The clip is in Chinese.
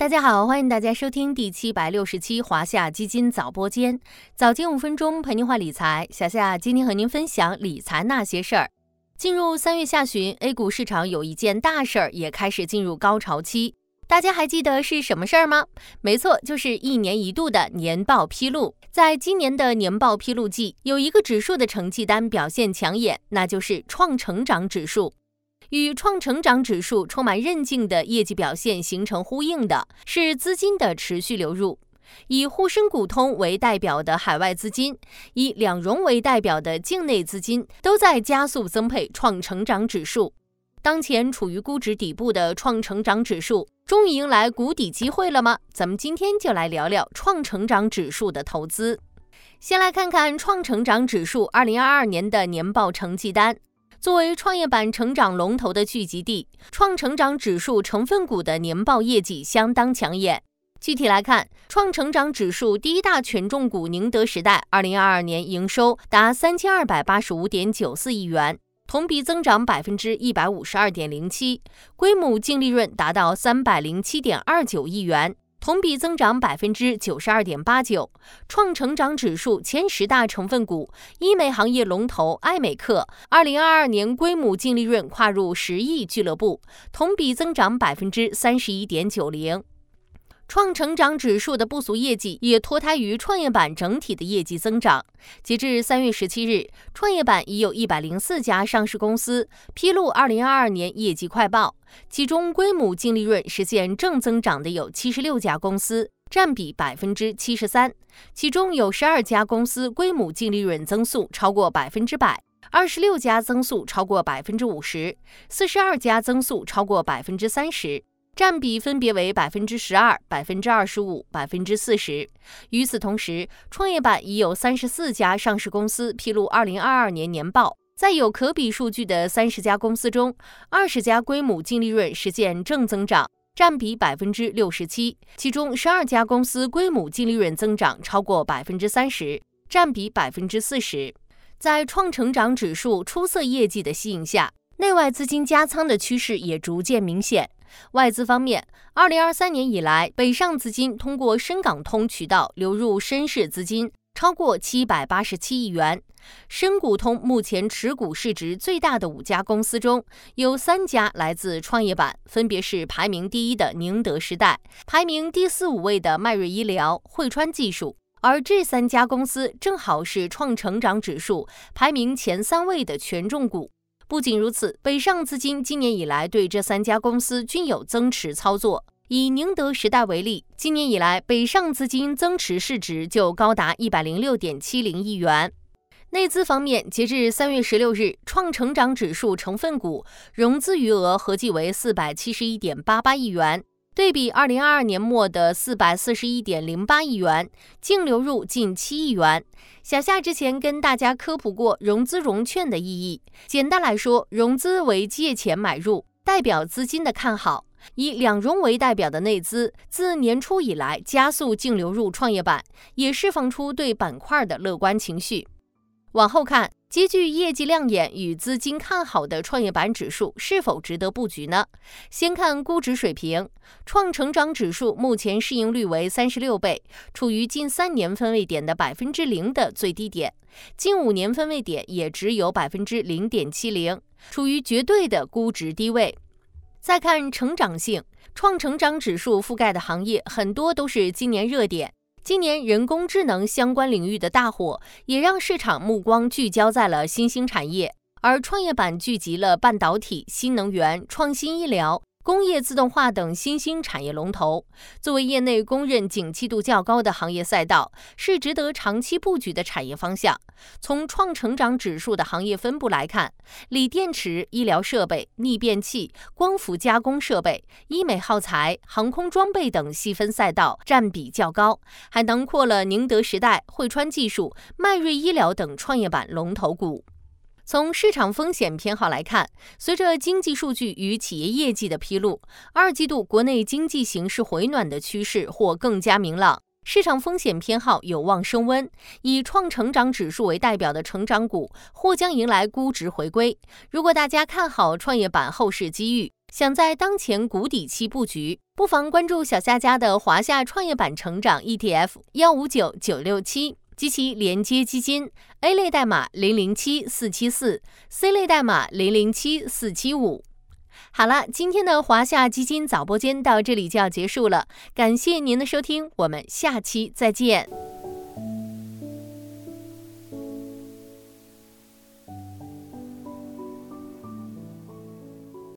大家好，欢迎大家收听第七百六十期华夏基金早播间，早间五分钟陪您话理财。小夏今天和您分享理财那些事儿。进入三月下旬，A 股市场有一件大事儿也开始进入高潮期，大家还记得是什么事儿吗？没错，就是一年一度的年报披露。在今年的年报披露季，有一个指数的成绩单表现抢眼，那就是创成长指数。与创成长指数充满韧劲的业绩表现形成呼应的是资金的持续流入。以沪深股通为代表的海外资金，以两融为代表的境内资金，都在加速增配创成长指数。当前处于估值底部的创成长指数，终于迎来谷底机会了吗？咱们今天就来聊聊创成长指数的投资。先来看看创成长指数二零二二年的年报成绩单。作为创业板成长龙头的聚集地，创成长指数成分股的年报业绩相当抢眼。具体来看，创成长指数第一大权重股宁德时代，二零二二年营收达三千二百八十五点九四亿元，同比增长百分之一百五十二点零七，规模净利润达到三百零七点二九亿元。同比增长百分之九十二点八九，创成长指数前十大成分股，医美行业龙头爱美克，二零二二年归母净利润跨入十亿俱乐部，同比增长百分之三十一点九零。创成长指数的不俗业绩也脱胎于创业板整体的业绩增长。截至三月十七日，创业板已有一百零四家上市公司披露二零二二年业绩快报，其中规模净利润实现正增长的有七十六家公司，占比百分之七十三。其中有十二家公司规模净利润增速超过百分之百，二十六家增速超过百分之五十，四十二家增速超过百分之三十。占比分别为百分之十二、百分之二十五、百分之四十。与此同时，创业板已有三十四家上市公司披露二零二二年年报，在有可比数据的三十家公司中，二十家规模净利润实现正增长，占比百分之六十七。其中十二家公司规模净利润增长超过百分之三十，占比百分之四十。在创成长指数出色业绩的吸引下，内外资金加仓的趋势也逐渐明显。外资方面，二零二三年以来，北上资金通过深港通渠道流入深市资金超过七百八十七亿元。深股通目前持股市值最大的五家公司中，有三家来自创业板，分别是排名第一的宁德时代，排名第四五位的迈瑞医疗、汇川技术，而这三家公司正好是创成长指数排名前三位的权重股。不仅如此，北上资金今年以来对这三家公司均有增持操作。以宁德时代为例，今年以来北上资金增持市值就高达一百零六点七零亿元。内资方面，截至三月十六日，创成长指数成分股融资余额合计为四百七十一点八八亿元。对比二零二二年末的四百四十一点零八亿元，净流入近七亿元。小夏之前跟大家科普过融资融券的意义。简单来说，融资为借钱买入，代表资金的看好；以两融为代表的内资，自年初以来加速净流入创业板，也释放出对板块的乐观情绪。往后看。极具业绩亮眼与资金看好的创业板指数是否值得布局呢？先看估值水平，创成长指数目前市盈率为三十六倍，处于近三年分位点的百分之零的最低点，近五年分位点也只有百分之零点七零，处于绝对的估值低位。再看成长性，创成长指数覆盖的行业很多都是今年热点。今年人工智能相关领域的大火，也让市场目光聚焦在了新兴产业，而创业板聚集了半导体、新能源、创新医疗。工业自动化等新兴产业龙头，作为业内公认景气度较高的行业赛道，是值得长期布局的产业方向。从创成长指数的行业分布来看，锂电池、医疗设备、逆变器、光伏加工设备、医美耗材、航空装备等细分赛道占比较高，还囊括了宁德时代、汇川技术、迈瑞医疗等创业板龙头股。从市场风险偏好来看，随着经济数据与企业业绩的披露，二季度国内经济形势回暖的趋势或更加明朗，市场风险偏好有望升温。以创成长指数为代表的成长股或将迎来估值回归。如果大家看好创业板后市机遇，想在当前谷底期布局，不妨关注小夏家的华夏创业板成长 ETF 幺五九九六七及其连接基金 A 类代码零零七四七四，C 类代码零零七四七五。好了，今天的华夏基金早播间到这里就要结束了，感谢您的收听，我们下期再见。